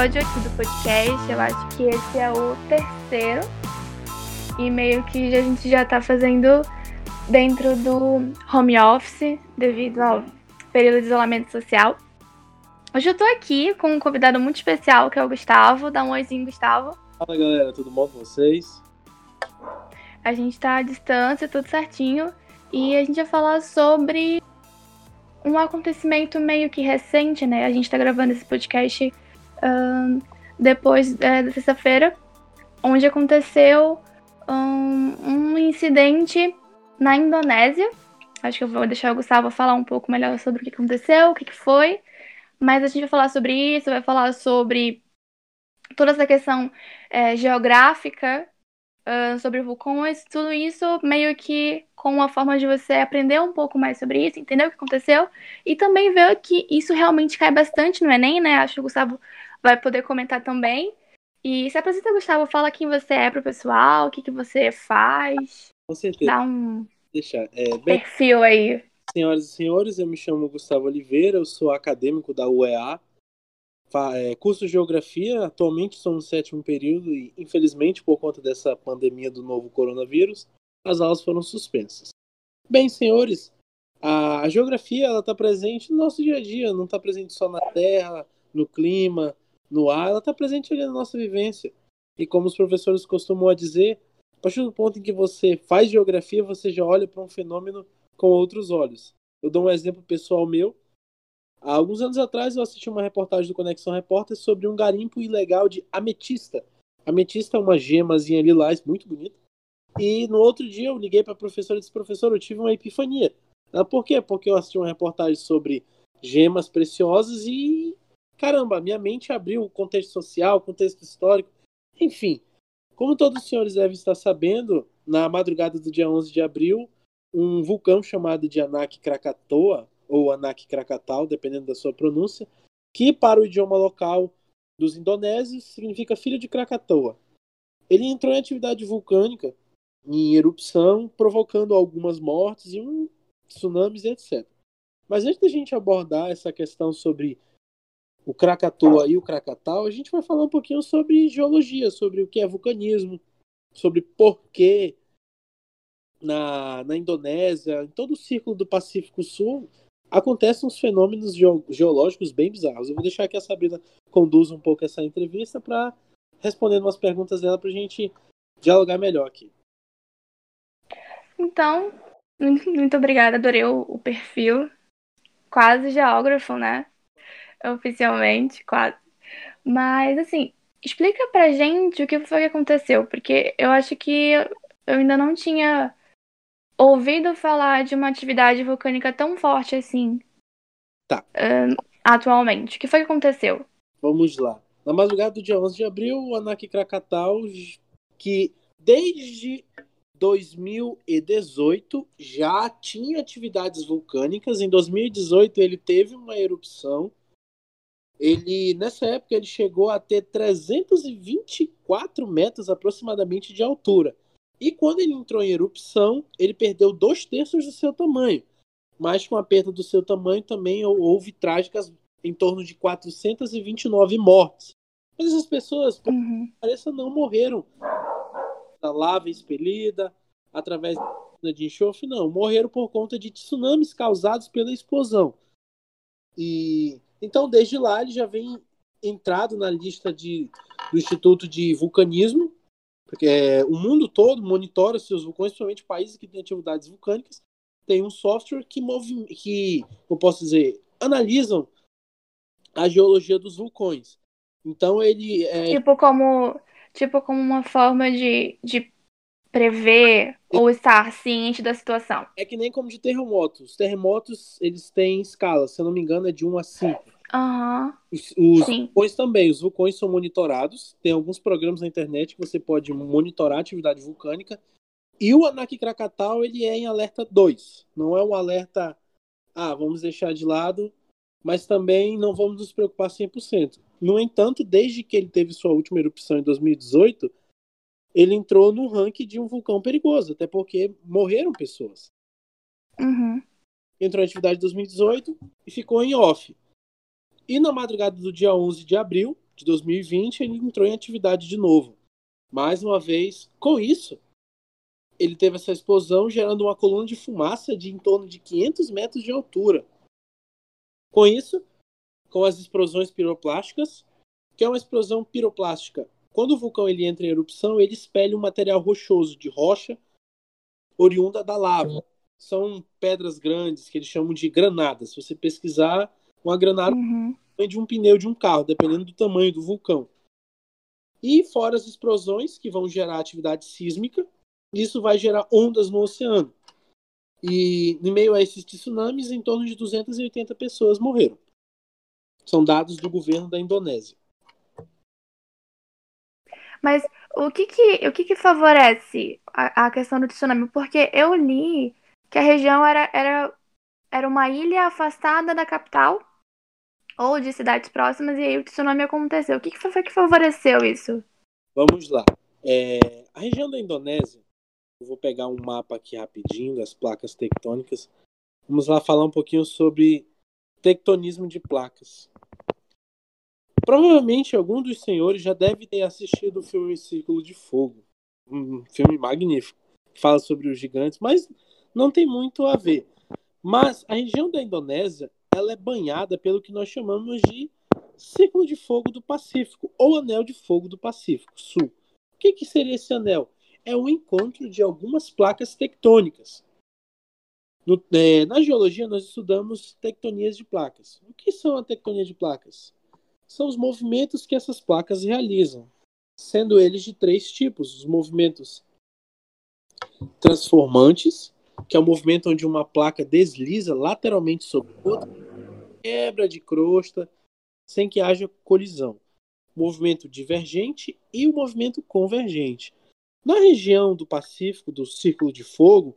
episódio aqui do podcast. Eu acho que esse é o terceiro. E meio que a gente já tá fazendo dentro do home office, devido ao período de isolamento social. Hoje eu tô aqui com um convidado muito especial, que é o Gustavo. Dá um oizinho, Gustavo. Fala galera, tudo bom com vocês? A gente tá à distância, tudo certinho. E a gente vai falar sobre um acontecimento meio que recente, né? A gente tá gravando esse podcast depois é, da sexta-feira, onde aconteceu um, um, incidente na Indonésia. Acho que eu vou deixar o Gustavo falar um pouco melhor sobre o que aconteceu, o que, que foi. Mas a gente vai falar sobre isso, vai falar sobre toda essa questão é, geográfica uh, sobre vulcões, tudo isso meio que com uma forma de você aprender um pouco mais sobre isso, entender o que aconteceu e também ver que isso realmente cai bastante no Enem, né? Acho que o Gustavo vai poder comentar também. E se apresenta, Gustavo, fala quem você é pro pessoal, o que, que você faz. Com certeza. Dá um Deixa, é, bem, perfil aí. Senhoras e senhores, eu me chamo Gustavo Oliveira, eu sou acadêmico da UEA, é, curso de Geografia, atualmente estou no sétimo período e, infelizmente, por conta dessa pandemia do novo coronavírus, as aulas foram suspensas. Bem, senhores, a, a Geografia está presente no nosso dia a dia, não está presente só na Terra, no clima, no ar, ela está presente ali na nossa vivência. E como os professores costumam dizer, a partir do ponto em que você faz geografia, você já olha para um fenômeno com outros olhos. Eu dou um exemplo pessoal meu. Há alguns anos atrás eu assisti uma reportagem do Conexão Repórter sobre um garimpo ilegal de ametista. Ametista é uma gemazinha lilás muito bonita. E no outro dia eu liguei para a professora e disse: professor, eu tive uma epifania. Ela, por quê? Porque eu assisti uma reportagem sobre gemas preciosas e, caramba, minha mente abriu o contexto social, contexto histórico. Enfim, como todos os senhores devem estar sabendo, na madrugada do dia 11 de abril, um vulcão chamado de Anak Krakatoa ou Anak Krakatau, dependendo da sua pronúncia, que para o idioma local dos indonésios significa filho de Krakatoa. Ele entrou em atividade vulcânica, em erupção, provocando algumas mortes e um tsunamis, etc. Mas antes da gente abordar essa questão sobre o Krakatoa e o Krakatau, a gente vai falar um pouquinho sobre geologia, sobre o que é vulcanismo, sobre por que na, na Indonésia, em todo o círculo do Pacífico Sul, acontecem uns fenômenos geológicos bem bizarros. Eu vou deixar que a Sabrina conduza um pouco essa entrevista para responder umas perguntas dela para a gente dialogar melhor aqui. Então, muito obrigada, adorei o, o perfil. Quase geógrafo, né? Oficialmente, quase. Mas, assim, explica pra gente o que foi que aconteceu, porque eu acho que eu ainda não tinha ouvido falar de uma atividade vulcânica tão forte assim. Tá. Uh, atualmente. O que foi que aconteceu? Vamos lá. Na madrugada do dia 11 de abril, o Anak Krakatau, que desde 2018 já tinha atividades vulcânicas. Em 2018 ele teve uma erupção. Ele nessa época ele chegou a ter 324 metros aproximadamente de altura. E quando ele entrou em erupção, ele perdeu dois terços do seu tamanho. Mas com a perda do seu tamanho também houve trágicas em torno de 429 mortes. Mas essas pessoas, por uhum. pareça, não morreram da lava expelida, através de enxofre, não. Morreram por conta de tsunamis causados pela explosão. E então, desde lá, ele já vem entrado na lista de, do Instituto de Vulcanismo, porque é, o mundo todo monitora seus vulcões, principalmente países que têm atividades vulcânicas, tem um software que, move, que eu posso dizer, analisam a geologia dos vulcões. Então ele é... Tipo como, tipo como uma forma de, de prever ou estar ciente da situação. É que nem como de terremotos. Os terremotos, eles têm escala, se eu não me engano, é de 1 a 5. Uhum. Os, os vulcões também, os vulcões são monitorados. Tem alguns programas na internet que você pode monitorar a atividade vulcânica. E o Anak Krakatau, ele é em alerta 2. Não é um alerta, ah, vamos deixar de lado, mas também não vamos nos preocupar 100%. No entanto, desde que ele teve sua última erupção em 2018, ele entrou no ranking de um vulcão perigoso, até porque morreram pessoas. Uhum. Entrou em atividade em 2018 e ficou em off. E na madrugada do dia 11 de abril de 2020 ele entrou em atividade de novo. Mais uma vez, com isso, ele teve essa explosão gerando uma coluna de fumaça de em torno de 500 metros de altura. Com isso, com as explosões piroplásticas, que é uma explosão piroplástica. Quando o vulcão ele entra em erupção, ele expele um material rochoso de rocha oriunda da lava. São pedras grandes que eles chamam de granadas. Se você pesquisar, uma granada uhum. de um pneu de um carro, dependendo do tamanho do vulcão. E fora as explosões que vão gerar atividade sísmica, isso vai gerar ondas no oceano. E em meio a esses tsunamis, em torno de 280 pessoas morreram. São dados do governo da Indonésia. Mas o que que, o que, que favorece a, a questão do tsunami? Porque eu li que a região era, era, era uma ilha afastada da capital ou de cidades próximas e aí o tsunami aconteceu. O que, que foi que favoreceu isso? Vamos lá. É, a região da Indonésia, eu vou pegar um mapa aqui rapidinho das placas tectônicas. Vamos lá falar um pouquinho sobre tectonismo de placas. Provavelmente algum dos senhores já deve ter assistido o filme Círculo de Fogo, um filme magnífico, que fala sobre os gigantes, mas não tem muito a ver. Mas a região da Indonésia, ela é banhada pelo que nós chamamos de Círculo de Fogo do Pacífico, ou Anel de Fogo do Pacífico Sul. O que, que seria esse anel? É o encontro de algumas placas tectônicas. No, é, na geologia, nós estudamos tectonias de placas. O que são a tectonia de placas? são os movimentos que essas placas realizam, sendo eles de três tipos: os movimentos transformantes, que é o movimento onde uma placa desliza lateralmente sobre outra, quebra de crosta, sem que haja colisão. movimento divergente e o movimento convergente. Na região do Pacífico, do Círculo de Fogo,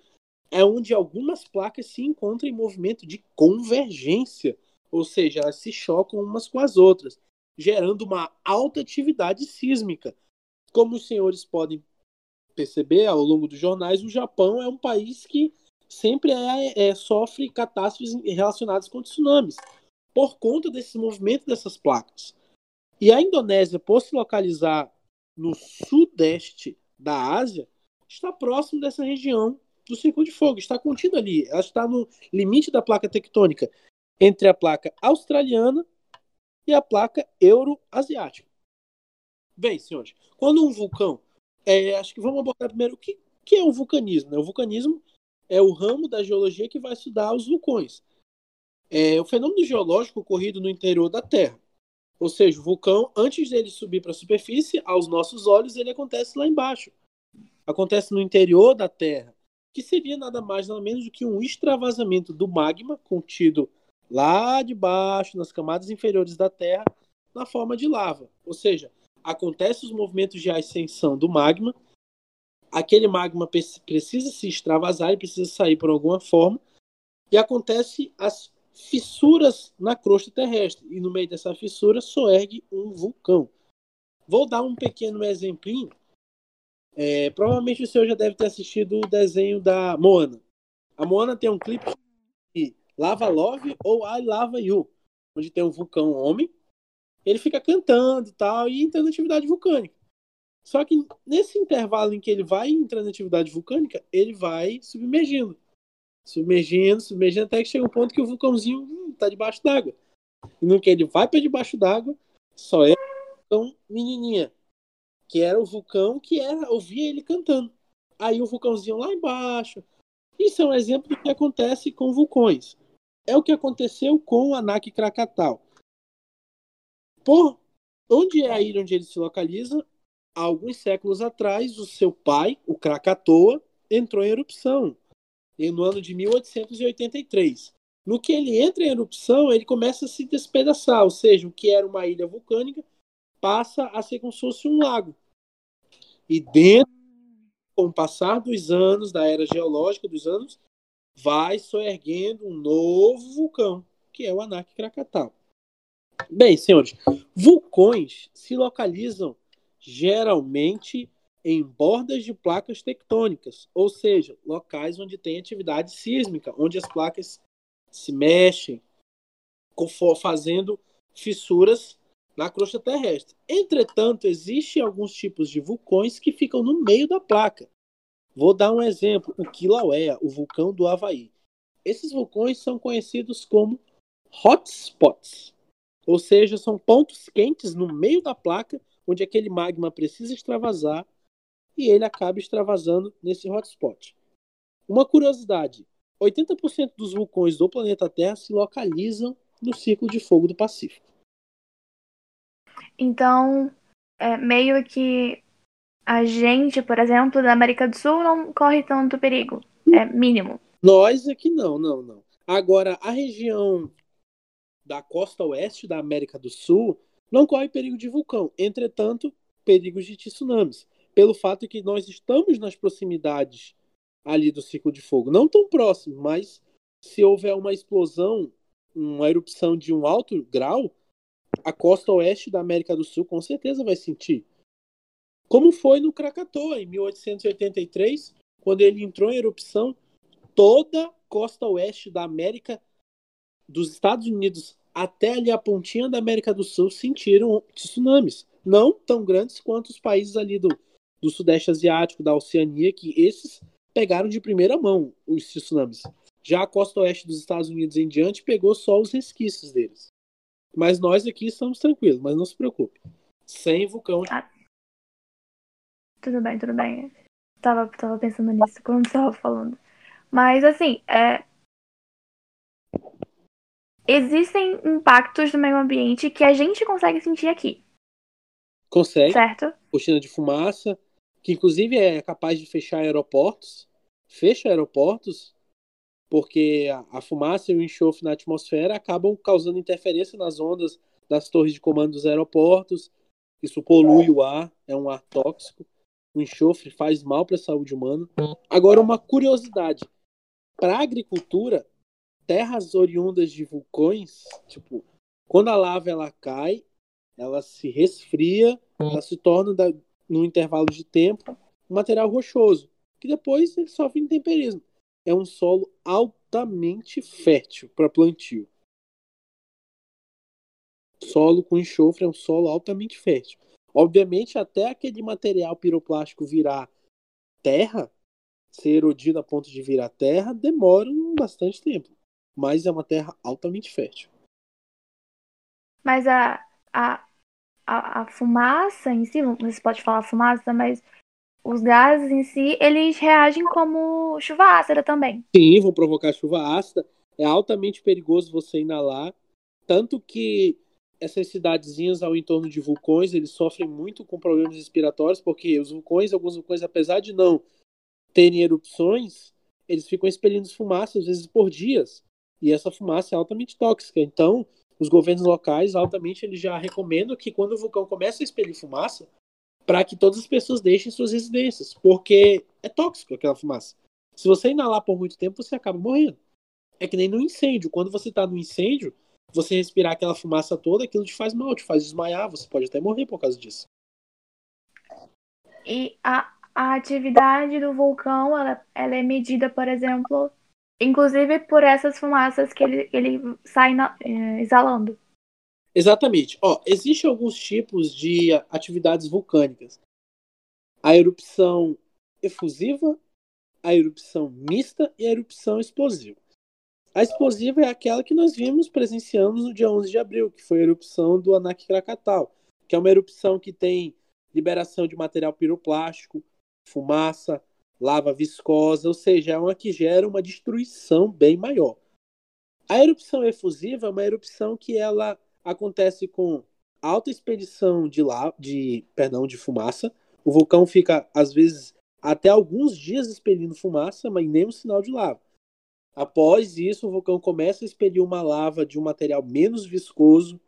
é onde algumas placas se encontram em movimento de convergência, ou seja, elas se chocam umas com as outras, gerando uma alta atividade sísmica. Como os senhores podem perceber ao longo dos jornais, o Japão é um país que sempre é, é, sofre catástrofes relacionadas com tsunamis, por conta desse movimento dessas placas. E a Indonésia, por se localizar no sudeste da Ásia, está próximo dessa região do Círculo de Fogo, está contida ali, ela está no limite da placa tectônica entre a placa australiana e a placa euroasiática. Bem, senhores, quando um vulcão. É, acho que vamos abordar primeiro o que, que é o vulcanismo. Né? O vulcanismo é o ramo da geologia que vai estudar os vulcões. É o fenômeno geológico ocorrido no interior da Terra. Ou seja, o vulcão, antes dele subir para a superfície, aos nossos olhos, ele acontece lá embaixo. Acontece no interior da Terra, que seria nada mais nada menos do que um extravasamento do magma contido lá de baixo, nas camadas inferiores da Terra, na forma de lava. Ou seja, acontecem os movimentos de ascensão do magma, aquele magma precisa se extravasar, ele precisa sair por alguma forma, e acontece as fissuras na crosta terrestre, e no meio dessa fissura soergue um vulcão. Vou dar um pequeno exemplinho. É, provavelmente o senhor já deve ter assistido o desenho da Moana. A Moana tem um clipe Lava Love ou I Lava You, onde tem um vulcão homem, ele fica cantando tal e entrando atividade vulcânica. Só que nesse intervalo em que ele vai entrando em atividade vulcânica, ele vai submergindo. Submergindo, submergindo, até que chega um ponto que o vulcãozinho está hum, debaixo d'água. E no que ele vai para debaixo d'água, só é o vulcão menininha. Que era o vulcão que era, ouvia ele cantando. Aí o vulcãozinho lá embaixo. Isso é um exemplo do que acontece com vulcões. É o que aconteceu com o Anak Krakatau. Por onde é a ilha onde ele se localiza? Alguns séculos atrás, o seu pai, o Krakatoa, entrou em erupção no ano de 1883. No que ele entra em erupção, ele começa a se despedaçar, ou seja, o que era uma ilha vulcânica passa a ser como se fosse um lago. E dentro, com o passar dos anos, da era geológica dos anos, vai soerguendo um novo vulcão, que é o Anak Krakatau. Bem, senhores, vulcões se localizam geralmente em bordas de placas tectônicas, ou seja, locais onde tem atividade sísmica, onde as placas se mexem, fazendo fissuras na crosta terrestre. Entretanto, existem alguns tipos de vulcões que ficam no meio da placa. Vou dar um exemplo: o Kilauea, o vulcão do Havaí. Esses vulcões são conhecidos como hotspots, ou seja, são pontos quentes no meio da placa onde aquele magma precisa extravasar e ele acaba extravasando nesse hotspot. Uma curiosidade: 80% dos vulcões do planeta Terra se localizam no Círculo de Fogo do Pacífico. Então, é meio que a gente, por exemplo, da América do Sul não corre tanto perigo. É mínimo. Nós aqui não, não, não. Agora, a região da costa oeste da América do Sul não corre perigo de vulcão. Entretanto, perigos de tsunamis. Pelo fato que nós estamos nas proximidades ali do ciclo de fogo. Não tão próximo, mas se houver uma explosão, uma erupção de um alto grau, a costa oeste da América do Sul com certeza vai sentir. Como foi no Krakatoa, em 1883, quando ele entrou em erupção, toda a costa oeste da América, dos Estados Unidos até ali a pontinha da América do Sul, sentiram tsunamis. Não tão grandes quanto os países ali do, do Sudeste Asiático, da Oceania, que esses pegaram de primeira mão os tsunamis. Já a costa oeste dos Estados Unidos em diante pegou só os resquícios deles. Mas nós aqui estamos tranquilos, mas não se preocupe. Sem vulcão. Ah. Tudo bem, tudo bem. Tava, tava pensando nisso quando estava falando. Mas assim, é... existem impactos no meio ambiente que a gente consegue sentir aqui. Consegue. Certo? Cortina de fumaça, que inclusive é capaz de fechar aeroportos. Fecha aeroportos porque a, a fumaça e o enxofre na atmosfera acabam causando interferência nas ondas das torres de comando dos aeroportos. Isso polui o ar, é um ar tóxico. O enxofre faz mal para a saúde humana. Agora, uma curiosidade: para a agricultura, terras oriundas de vulcões, tipo, quando a lava ela cai, ela se resfria, ela se torna, da, num intervalo de tempo, um material rochoso, que depois ele sofre intemperismo é um solo altamente fértil para plantio. Solo com enxofre é um solo altamente fértil. Obviamente, até aquele material piroplástico virar terra, ser erodido a ponto de virar terra, demora bastante tempo. Mas é uma terra altamente fértil. Mas a, a, a, a fumaça em si, não se pode falar fumaça, mas os gases em si, eles reagem como chuva ácida também. Sim, vão provocar chuva ácida. É altamente perigoso você inalar. Tanto que essas cidadezinhas ao entorno de vulcões, eles sofrem muito com problemas respiratórios, porque os vulcões, alguns vulcões, apesar de não terem erupções, eles ficam expelindo fumaça, às vezes por dias. E essa fumaça é altamente tóxica. Então, os governos locais, altamente, eles já recomendam que quando o vulcão começa a expelir fumaça, para que todas as pessoas deixem suas residências, porque é tóxico aquela fumaça. Se você inalar por muito tempo, você acaba morrendo. É que nem no incêndio. Quando você está no incêndio, você respirar aquela fumaça toda, aquilo te faz mal, te faz desmaiar, você pode até morrer por causa disso. E a, a atividade do vulcão, ela, ela, é medida, por exemplo, inclusive por essas fumaças que ele, ele sai na, é, exalando. Exatamente. Ó, existem alguns tipos de atividades vulcânicas. A erupção efusiva, a erupção mista e a erupção explosiva. A explosiva é aquela que nós vimos, presenciamos no dia 11 de abril, que foi a erupção do Anak Krakatau, que é uma erupção que tem liberação de material piroplástico, fumaça, lava viscosa, ou seja, é uma que gera uma destruição bem maior. A erupção efusiva é uma erupção que ela acontece com alta expedição de, lá, de, perdão, de fumaça. O vulcão fica, às vezes, até alguns dias expelindo fumaça, mas nem um sinal de lava. Após isso, o vulcão começa a expelir uma lava de um material menos viscoso,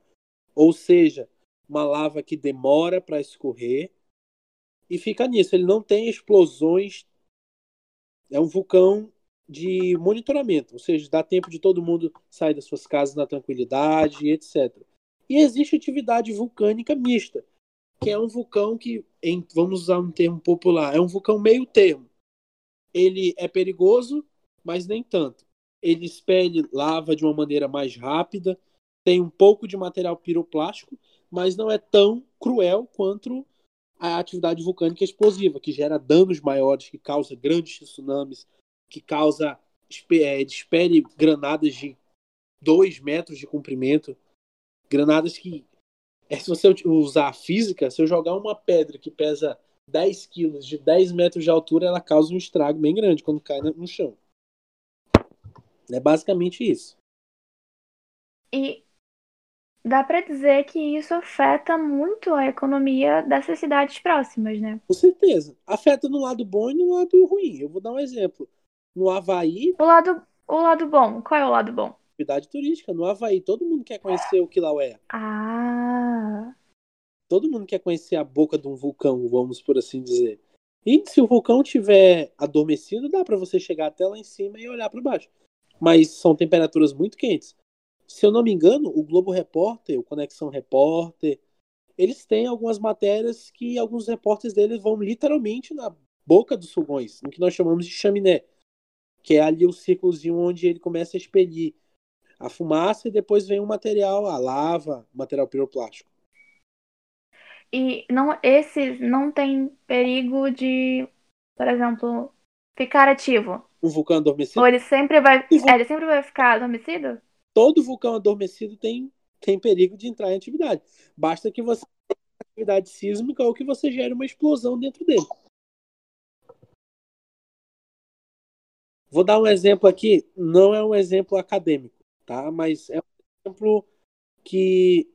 ou seja, uma lava que demora para escorrer, e fica nisso. Ele não tem explosões. É um vulcão de monitoramento, ou seja, dá tempo de todo mundo sair das suas casas na tranquilidade, etc. E existe atividade vulcânica mista, que é um vulcão que, em, vamos usar um termo popular, é um vulcão meio termo. Ele é perigoso, mas nem tanto. Ele expele lava de uma maneira mais rápida, tem um pouco de material piroplástico, mas não é tão cruel quanto a atividade vulcânica explosiva, que gera danos maiores, que causa grandes tsunamis, que causa é, despere granadas de 2 metros de comprimento, granadas que é, se você usar a física, se eu jogar uma pedra que pesa 10 quilos de 10 metros de altura, ela causa um estrago bem grande quando cai no chão. É basicamente isso. E dá para dizer que isso afeta muito a economia dessas cidades próximas, né? Com certeza. Afeta no lado bom e no lado ruim. Eu vou dar um exemplo. No Havaí. O lado, o lado bom. Qual é o lado bom? Atividade turística. No Havaí, todo mundo quer conhecer o Kilauea. Ah. Todo mundo quer conhecer a boca de um vulcão, vamos por assim dizer. E se o vulcão tiver adormecido, dá para você chegar até lá em cima e olhar para baixo. Mas são temperaturas muito quentes. Se eu não me engano, o Globo Repórter, o Conexão Repórter, eles têm algumas matérias que alguns repórteres deles vão literalmente na boca dos fogões, no que nós chamamos de chaminé, que é ali o círculozinho onde ele começa a expelir a fumaça e depois vem o material, a lava, material piroplástico. E não, esses não tem perigo de, por exemplo, ficar ativo. Um vulcão adormecido? Ou ele sempre vai, é, ele sempre vai ficar adormecido? Todo vulcão adormecido tem, tem perigo de entrar em atividade. Basta que você tenha atividade sísmica ou que você gere uma explosão dentro dele. Vou dar um exemplo aqui, não é um exemplo acadêmico, tá? Mas é um exemplo que,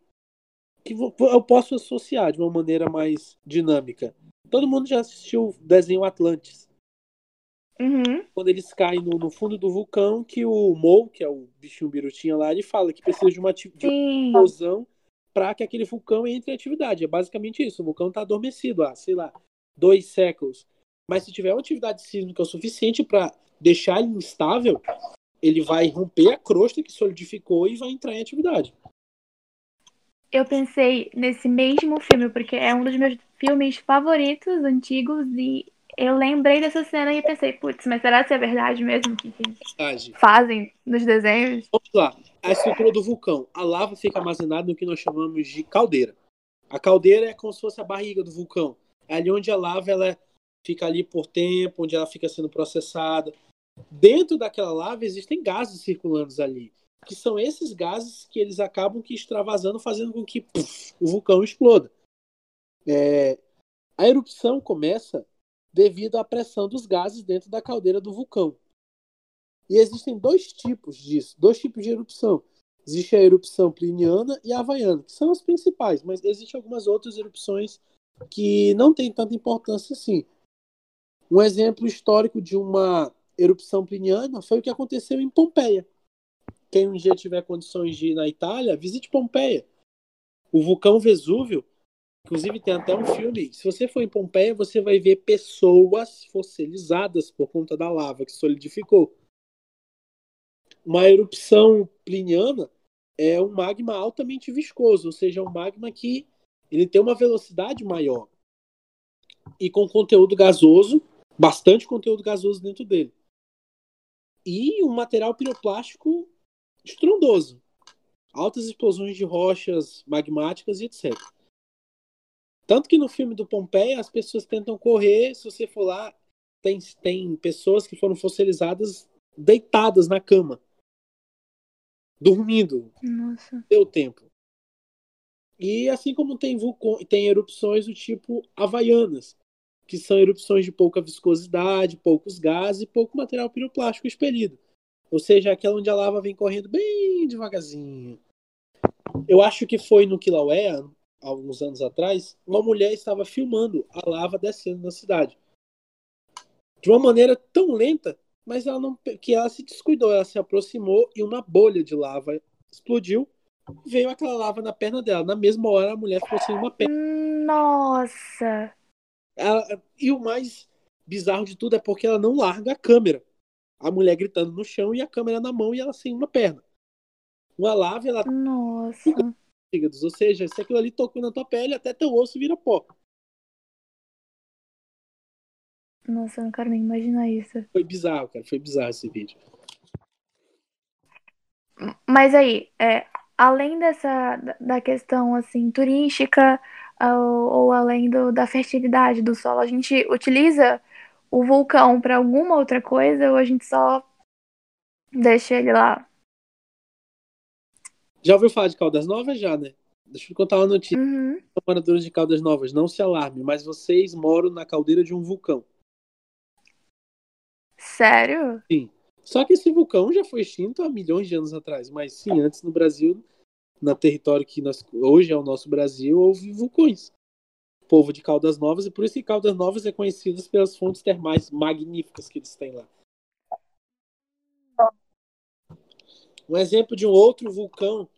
que eu posso associar de uma maneira mais dinâmica. Todo mundo já assistiu o desenho Atlantis. Uhum. Quando eles caem no, no, fundo do vulcão, que o Mo, que é o bichinho birutinha lá, ele fala que precisa de uma, de uma explosão para que aquele vulcão entre em atividade. É basicamente isso. O vulcão está adormecido há, sei lá, dois séculos. Mas se tiver uma atividade sísmica o suficiente para deixar ele instável, ele vai romper a crosta que solidificou e vai entrar em atividade. Eu pensei nesse mesmo filme, porque é um dos meus filmes favoritos antigos e eu lembrei dessa cena e pensei, putz, mas será que é verdade mesmo que, fazem nos desenhos? Vamos lá. A estrutura do vulcão. A lava fica armazenada no que nós chamamos de caldeira. A caldeira é como se fosse a barriga do vulcão. É ali onde a lava ela fica ali por tempo, onde ela fica sendo processada. Dentro daquela lava existem gases circulando ali, que são esses gases que eles acabam que extravasando, fazendo com que puff, o vulcão exploda. É, a erupção começa devido à pressão dos gases dentro da caldeira do vulcão. E existem dois tipos disso, dois tipos de erupção. Existe a erupção pliniana e a havaiana, que são as principais, mas existem algumas outras erupções que não têm tanta importância assim. Um exemplo histórico de uma erupção pliniana foi o que aconteceu em Pompeia. Quem um dia tiver condições de ir na Itália, visite Pompeia. O vulcão Vesúvio Inclusive tem até um filme. Se você for em Pompeia, você vai ver pessoas fossilizadas por conta da lava que solidificou. Uma erupção pliniana é um magma altamente viscoso, ou seja, um magma que ele tem uma velocidade maior e com conteúdo gasoso, bastante conteúdo gasoso dentro dele. E um material piroplástico estrondoso. Altas explosões de rochas magmáticas e etc. Tanto que no filme do Pompeia as pessoas tentam correr, se você for lá, tem, tem pessoas que foram fossilizadas deitadas na cama. Dormindo. Nossa. Deu tempo. E assim como tem, vulcão, tem erupções do tipo havaianas, que são erupções de pouca viscosidade, poucos gases e pouco material piroplástico expelido. Ou seja, aquela onde a lava vem correndo bem devagarzinho. Eu acho que foi no Kilauea, alguns anos atrás, uma mulher estava filmando a lava descendo na cidade. De uma maneira tão lenta, mas ela não que ela se descuidou, ela se aproximou e uma bolha de lava explodiu. Veio aquela lava na perna dela. Na mesma hora a mulher ficou sem uma perna. Nossa. Ela, e o mais bizarro de tudo é porque ela não larga a câmera. A mulher gritando no chão e a câmera na mão e ela sem uma perna. Uma lava, ela Nossa fígados. Ou seja, se aquilo ali tocou na tua pele, até teu osso vira pó. Nossa, eu não quero nem imaginar isso. Foi bizarro, cara. Foi bizarro esse vídeo. Mas aí, é, além dessa da questão assim turística ou, ou além do, da fertilidade do solo, a gente utiliza o vulcão para alguma outra coisa ou a gente só deixa ele lá? Já ouviu falar de Caldas Novas já, né? Deixa eu contar uma notícia. Uhum. Moradores de Caldas Novas, não se alarme, mas vocês moram na caldeira de um vulcão. Sério? Sim. Só que esse vulcão já foi extinto há milhões de anos atrás. Mas sim, antes no Brasil, no território que nós, hoje é o nosso Brasil, houve vulcões. O povo de Caldas Novas, e por isso que Caldas Novas é conhecido pelas fontes termais magníficas que eles têm lá. Um exemplo de um outro vulcão,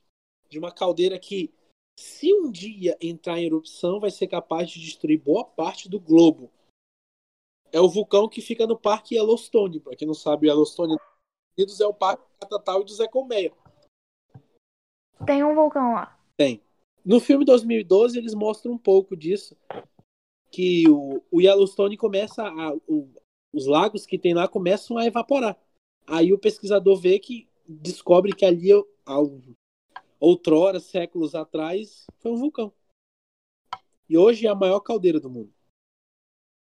de uma caldeira que, se um dia entrar em erupção, vai ser capaz de destruir boa parte do globo. É o vulcão que fica no Parque Yellowstone. Para quem não sabe, Yellowstone Unidos é o Parque Catatal e do Zé Colmeia. Tem um vulcão lá. Tem. No filme 2012, eles mostram um pouco disso. Que o, o Yellowstone começa a. O, os lagos que tem lá começam a evaporar. Aí o pesquisador vê que descobre que ali, outrora, séculos atrás, foi um vulcão. E hoje é a maior caldeira do mundo.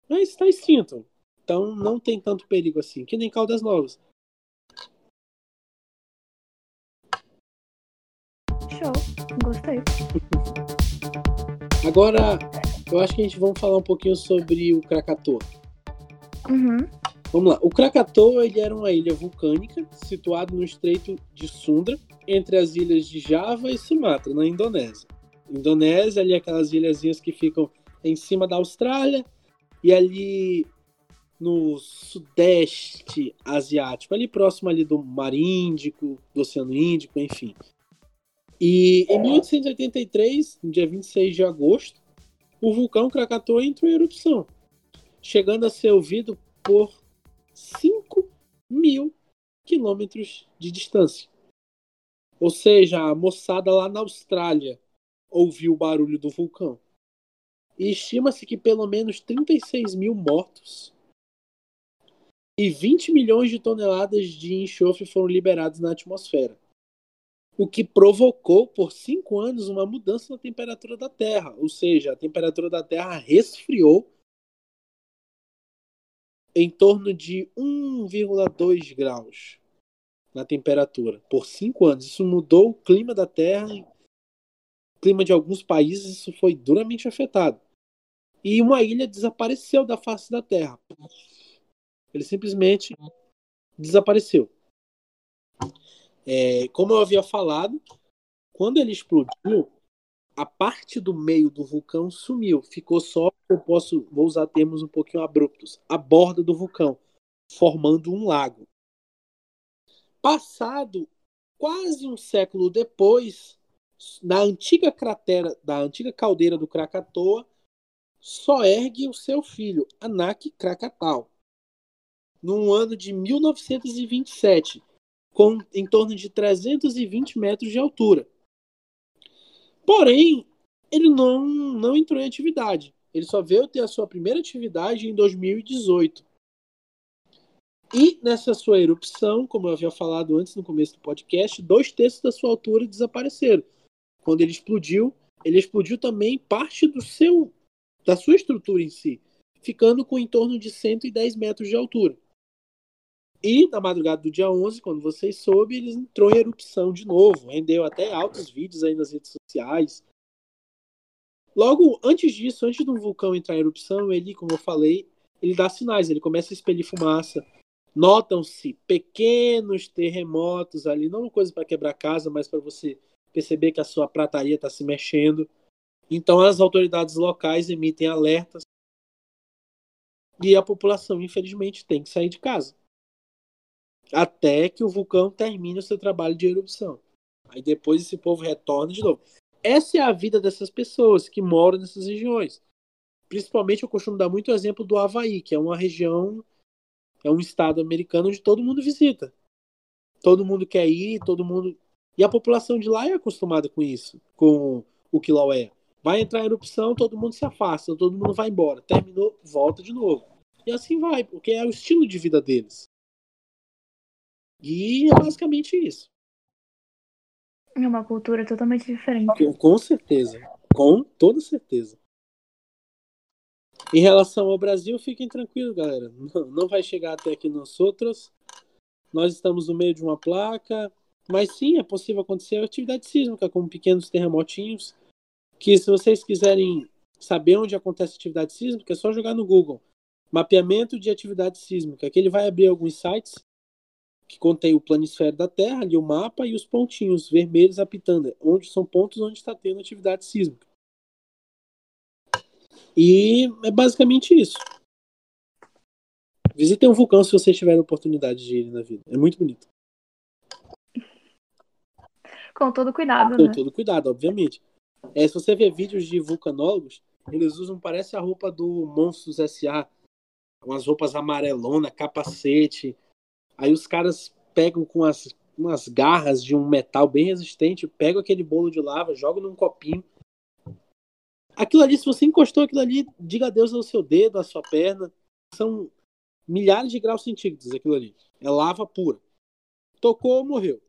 Mas está extinto. Então não tem tanto perigo assim, que nem Caldas Novas. Show, gostei. Agora, eu acho que a gente vai falar um pouquinho sobre o Krakatoa. Uhum. Vamos lá. O Krakatoa ele era uma ilha vulcânica situada no Estreito de Sunda, entre as ilhas de Java e Sumatra, na Indonésia. Indonésia, ali aquelas ilhazinhas que ficam em cima da Austrália e ali no sudeste asiático, ali próximo ali do Mar Índico, do Oceano Índico, enfim. E em 1883, no dia 26 de agosto, o vulcão Krakatoa entrou em erupção, chegando a ser ouvido por 5 mil quilômetros de distância. Ou seja, a moçada lá na Austrália ouviu o barulho do vulcão. E estima-se que pelo menos 36 mil mortos e 20 milhões de toneladas de enxofre foram liberados na atmosfera. O que provocou por cinco anos uma mudança na temperatura da Terra, ou seja, a temperatura da Terra resfriou em torno de 1,2 graus na temperatura por cinco anos. Isso mudou o clima da Terra, o clima de alguns países, isso foi duramente afetado. E uma ilha desapareceu da face da Terra. Ele simplesmente desapareceu. É, como eu havia falado, quando ele explodiu, a parte do meio do vulcão sumiu, ficou só, eu posso, vou usar termos um pouquinho abruptos, a borda do vulcão, formando um lago. Passado quase um século depois, na antiga cratera, da antiga caldeira do Krakatoa, só ergue o seu filho, Anak Krakatau, no ano de 1927, com em torno de 320 metros de altura. Porém, ele não, não entrou em atividade. Ele só veio ter a sua primeira atividade em 2018. E nessa sua erupção, como eu havia falado antes no começo do podcast, dois terços da sua altura desapareceram. Quando ele explodiu, ele explodiu também parte do seu da sua estrutura em si, ficando com em torno de 110 metros de altura. E na madrugada do dia 11, quando vocês soube, ele entrou em erupção de novo. Rendeu até altos vídeos aí nas redes sociais. Logo antes disso, antes do vulcão entrar em erupção, ele, como eu falei, ele dá sinais, ele começa a expelir fumaça. Notam-se pequenos terremotos ali, não uma coisa para quebrar casa, mas para você perceber que a sua prataria está se mexendo. Então as autoridades locais emitem alertas e a população, infelizmente, tem que sair de casa até que o vulcão termine o seu trabalho de erupção. Aí depois esse povo retorna de novo. Essa é a vida dessas pessoas que moram nessas regiões. Principalmente eu costumo dar muito exemplo do Havaí, que é uma região, é um estado americano onde todo mundo visita. Todo mundo quer ir, todo mundo. E a população de lá é acostumada com isso, com o Kilauea. Vai entrar em erupção, todo mundo se afasta, todo mundo vai embora. Terminou, volta de novo. E assim vai, porque é o estilo de vida deles. E é basicamente isso. É uma cultura totalmente diferente. Com, com certeza. Com toda certeza. Em relação ao Brasil, fiquem tranquilos, galera. Não, não vai chegar até aqui nós outros. Nós estamos no meio de uma placa. Mas sim, é possível acontecer atividade sísmica, como pequenos terremotinhos. Que se vocês quiserem saber onde acontece atividade sísmica, é só jogar no Google. Mapeamento de atividade sísmica. Que ele vai abrir alguns sites que contém o planisfério da Terra, ali o mapa e os pontinhos vermelhos apitando, onde são pontos onde está tendo atividade sísmica. E é basicamente isso. Visitem um vulcão se vocês tiverem oportunidade de ir na vida. É muito bonito. Com todo cuidado, Com né? todo cuidado, obviamente. É, se você ver vídeos de vulcanólogos, eles usam, parece a roupa do Monstros S.A. Umas roupas amarelona, capacete. Aí os caras pegam com as, umas garras de um metal bem resistente, pegam aquele bolo de lava, jogam num copinho. Aquilo ali, se você encostou aquilo ali, diga adeus ao seu dedo, à sua perna. São milhares de graus centígrados aquilo ali. É lava pura. Tocou, morreu.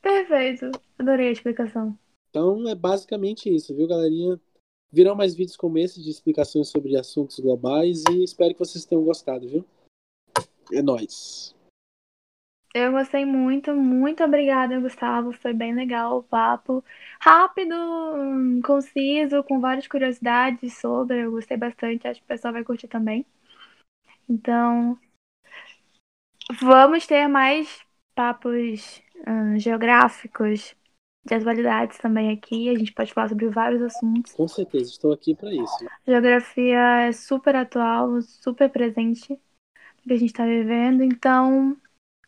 Perfeito. Adorei a explicação. Então é basicamente isso, viu, galerinha? Virão mais vídeos como esse de explicações sobre assuntos globais e espero que vocês tenham gostado, viu? É nóis. Eu gostei muito, muito obrigada, Gustavo. Foi bem legal o papo. Rápido, conciso, com várias curiosidades sobre. Eu gostei bastante, acho que o pessoal vai curtir também. Então, vamos ter mais papos hum, geográficos, de atualidades também aqui. A gente pode falar sobre vários assuntos. Com certeza, estou aqui para isso. A geografia é super atual, super presente que a gente está vivendo. Então,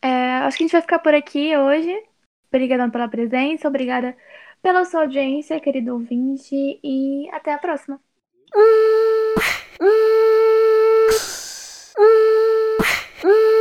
é, acho que a gente vai ficar por aqui hoje. obrigada pela presença, obrigada pela sua audiência, querido ouvinte, e até a próxima. Hum, hum, hum,